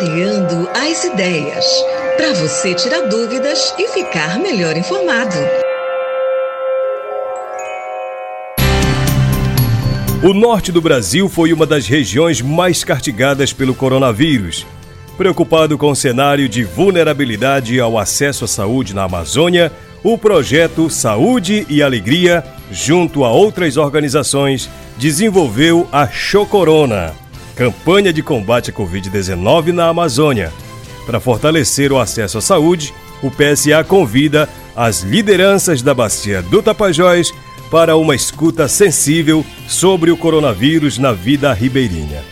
Clareando as ideias. Para você tirar dúvidas e ficar melhor informado. O norte do Brasil foi uma das regiões mais castigadas pelo coronavírus. Preocupado com o cenário de vulnerabilidade ao acesso à saúde na Amazônia, o projeto Saúde e Alegria, junto a outras organizações, desenvolveu a Chocorona, campanha de combate à Covid-19 na Amazônia. Para fortalecer o acesso à saúde, o PSA convida as lideranças da Bacia do Tapajós para uma escuta sensível sobre o coronavírus na vida ribeirinha.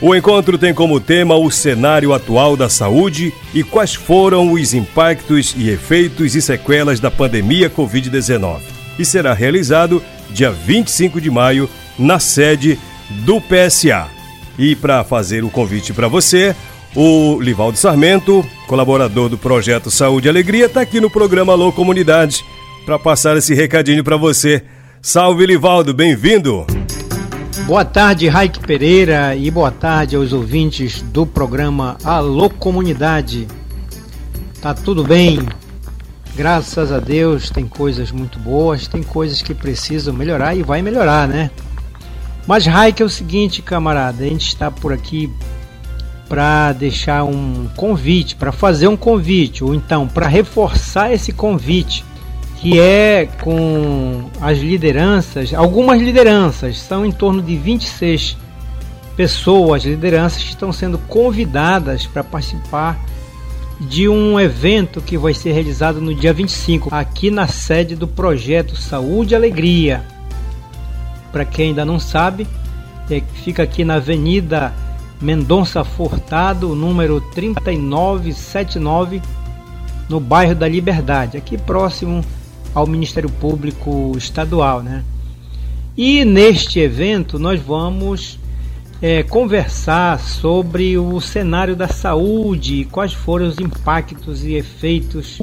O encontro tem como tema o cenário atual da saúde e quais foram os impactos e efeitos e sequelas da pandemia Covid-19. E será realizado dia 25 de maio na sede do PSA. E para fazer o convite para você, o Livaldo Sarmento, colaborador do projeto Saúde e Alegria, está aqui no programa Alô Comunidade para passar esse recadinho para você. Salve, Livaldo, bem-vindo! Boa tarde, Raik Pereira, e boa tarde aos ouvintes do programa Alô Comunidade. Tá tudo bem? Graças a Deus, tem coisas muito boas, tem coisas que precisam melhorar e vai melhorar, né? Mas Raik é o seguinte, camarada, a gente está por aqui para deixar um convite, para fazer um convite, ou então para reforçar esse convite que é com as lideranças, algumas lideranças, são em torno de 26 pessoas, lideranças que estão sendo convidadas para participar de um evento que vai ser realizado no dia 25, aqui na sede do projeto Saúde e Alegria. Para quem ainda não sabe, é, fica aqui na Avenida Mendonça Furtado, número 3979, no bairro da Liberdade, aqui próximo ao Ministério Público Estadual, né? E neste evento nós vamos é, conversar sobre o cenário da saúde, quais foram os impactos e efeitos,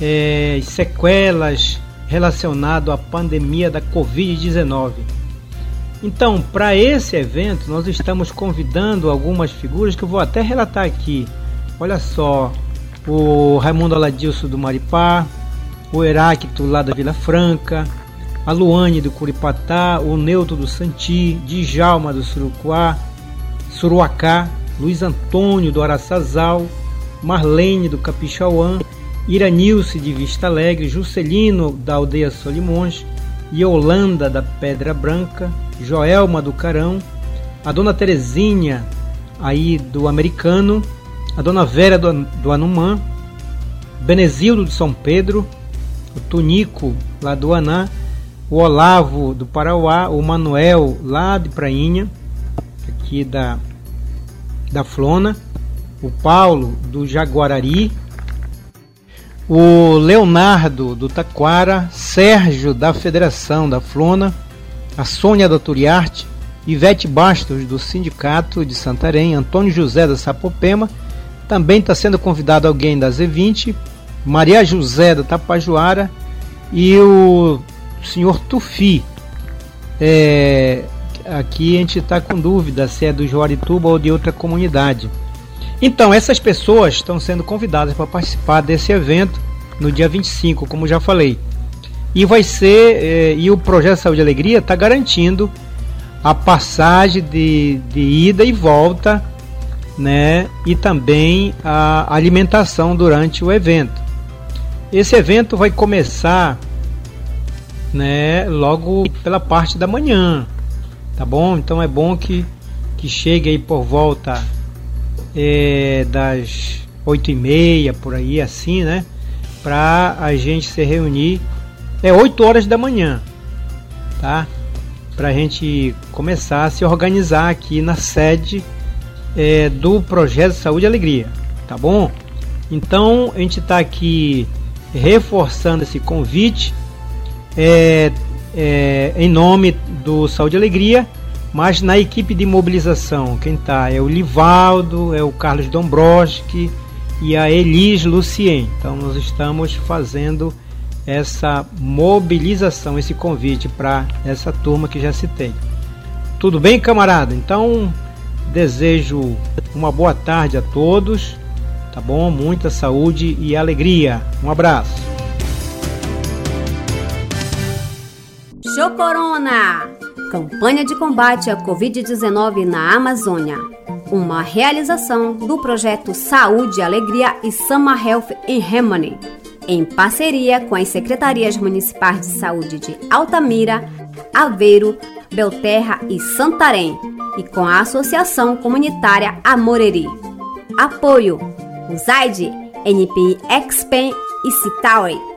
é, sequelas relacionados à pandemia da Covid-19. Então, para esse evento, nós estamos convidando algumas figuras que eu vou até relatar aqui. Olha só, o Raimundo Aladilson do Maripá, o Heráclito lá da Vila Franca, a Luane do Curipatá, o Neuto do Santi, Djalma do Surucuá, Suruacá, Luiz Antônio do Araçazal, Marlene do Capixauã, Iranilce de Vista Alegre, Juscelino da Aldeia Solimões, Yolanda da Pedra Branca, Joelma do Carão, a Dona Terezinha aí do Americano, a Dona Vera do, do Anumã, Benezildo de São Pedro, o Tunico, lá do Anã, o Olavo do Parauá, o Manuel, lá de Prainha, aqui da, da Flona, o Paulo do Jaguarari, o Leonardo do Taquara, Sérgio da Federação da Flona, a Sônia da Turiarte, Ivete Bastos do Sindicato de Santarém, Antônio José da Sapopema, também está sendo convidado alguém da Z20, Maria José da Tapajoara e o senhor Tufi. É, aqui a gente está com dúvida se é do Joarituba ou de outra comunidade. Então, essas pessoas estão sendo convidadas para participar desse evento no dia 25, como já falei. E vai ser, é, e o Projeto Saúde e Alegria está garantindo a passagem de, de ida e volta, né? E também a alimentação durante o evento. Esse evento vai começar né, logo pela parte da manhã, tá bom? Então é bom que, que chegue aí por volta é, das oito e meia, por aí assim, né? Pra a gente se reunir. É 8 horas da manhã, tá? Pra gente começar a se organizar aqui na sede é, do Projeto Saúde e Alegria, tá bom? Então a gente está aqui reforçando esse convite é, é, em nome do Saúde e Alegria, mas na equipe de mobilização, quem está é o Livaldo, é o Carlos Dombrowski e a Elis Lucien. Então nós estamos fazendo essa mobilização, esse convite para essa turma que já citei. Tudo bem, camarada? Então desejo uma boa tarde a todos, tá bom? Muita saúde e alegria. Um abraço. Show Corona! Campanha de combate à Covid-19 na Amazônia. Uma realização do projeto Saúde, Alegria e Sama Health em Remani, em parceria com as secretarias municipais de saúde de Altamira, Aveiro, Belterra e Santarém e com a Associação Comunitária Amoreri. Apoio: USAID, NPI Expen e Citauri.